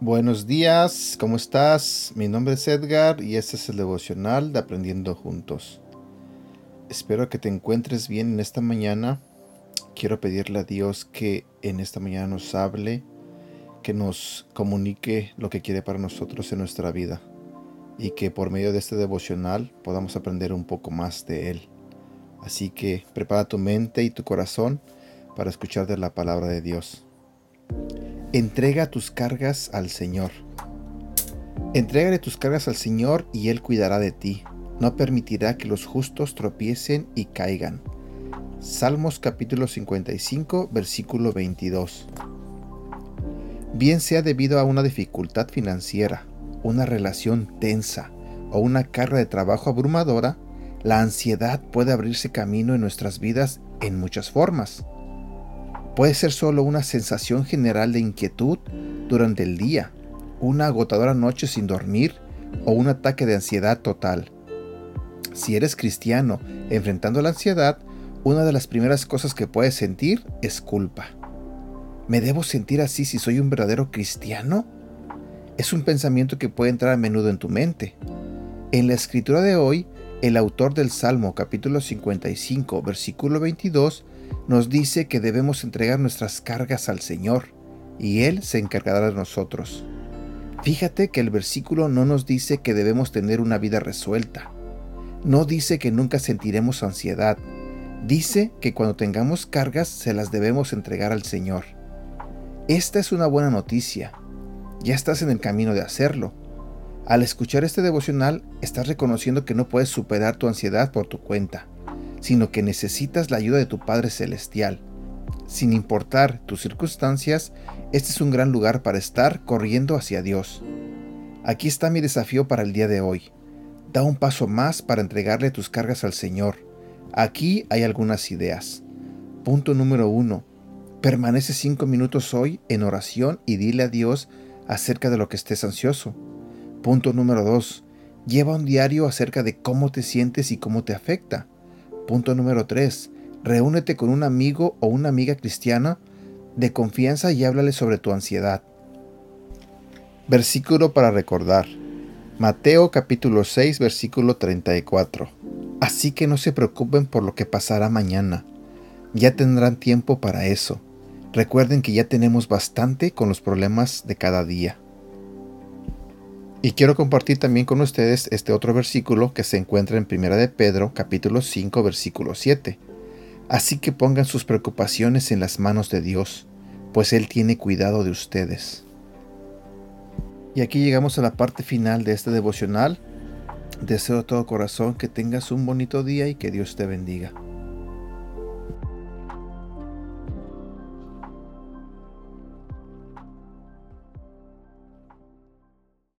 Buenos días, ¿cómo estás? Mi nombre es Edgar y este es el devocional de Aprendiendo Juntos. Espero que te encuentres bien en esta mañana. Quiero pedirle a Dios que en esta mañana nos hable, que nos comunique lo que quiere para nosotros en nuestra vida y que por medio de este devocional podamos aprender un poco más de Él. Así que prepara tu mente y tu corazón para escuchar de la palabra de Dios. Entrega tus cargas al Señor. Entrégale tus cargas al Señor y Él cuidará de ti. No permitirá que los justos tropiecen y caigan. Salmos capítulo 55, versículo 22. Bien sea debido a una dificultad financiera, una relación tensa o una carga de trabajo abrumadora, la ansiedad puede abrirse camino en nuestras vidas en muchas formas. Puede ser solo una sensación general de inquietud durante el día, una agotadora noche sin dormir o un ataque de ansiedad total. Si eres cristiano enfrentando la ansiedad, una de las primeras cosas que puedes sentir es culpa. ¿Me debo sentir así si soy un verdadero cristiano? Es un pensamiento que puede entrar a menudo en tu mente. En la escritura de hoy, el autor del Salmo capítulo 55 versículo 22 nos dice que debemos entregar nuestras cargas al Señor y Él se encargará de nosotros. Fíjate que el versículo no nos dice que debemos tener una vida resuelta. No dice que nunca sentiremos ansiedad. Dice que cuando tengamos cargas se las debemos entregar al Señor. Esta es una buena noticia. Ya estás en el camino de hacerlo. Al escuchar este devocional, estás reconociendo que no puedes superar tu ansiedad por tu cuenta sino que necesitas la ayuda de tu Padre Celestial. Sin importar tus circunstancias, este es un gran lugar para estar corriendo hacia Dios. Aquí está mi desafío para el día de hoy. Da un paso más para entregarle tus cargas al Señor. Aquí hay algunas ideas. Punto número uno. Permanece cinco minutos hoy en oración y dile a Dios acerca de lo que estés ansioso. Punto número dos. Lleva un diario acerca de cómo te sientes y cómo te afecta. Punto número 3. Reúnete con un amigo o una amiga cristiana de confianza y háblale sobre tu ansiedad. Versículo para recordar. Mateo capítulo 6 versículo 34. Así que no se preocupen por lo que pasará mañana. Ya tendrán tiempo para eso. Recuerden que ya tenemos bastante con los problemas de cada día. Y quiero compartir también con ustedes este otro versículo que se encuentra en Primera de Pedro, capítulo 5, versículo 7. Así que pongan sus preocupaciones en las manos de Dios, pues Él tiene cuidado de ustedes. Y aquí llegamos a la parte final de este devocional. Deseo de todo corazón que tengas un bonito día y que Dios te bendiga.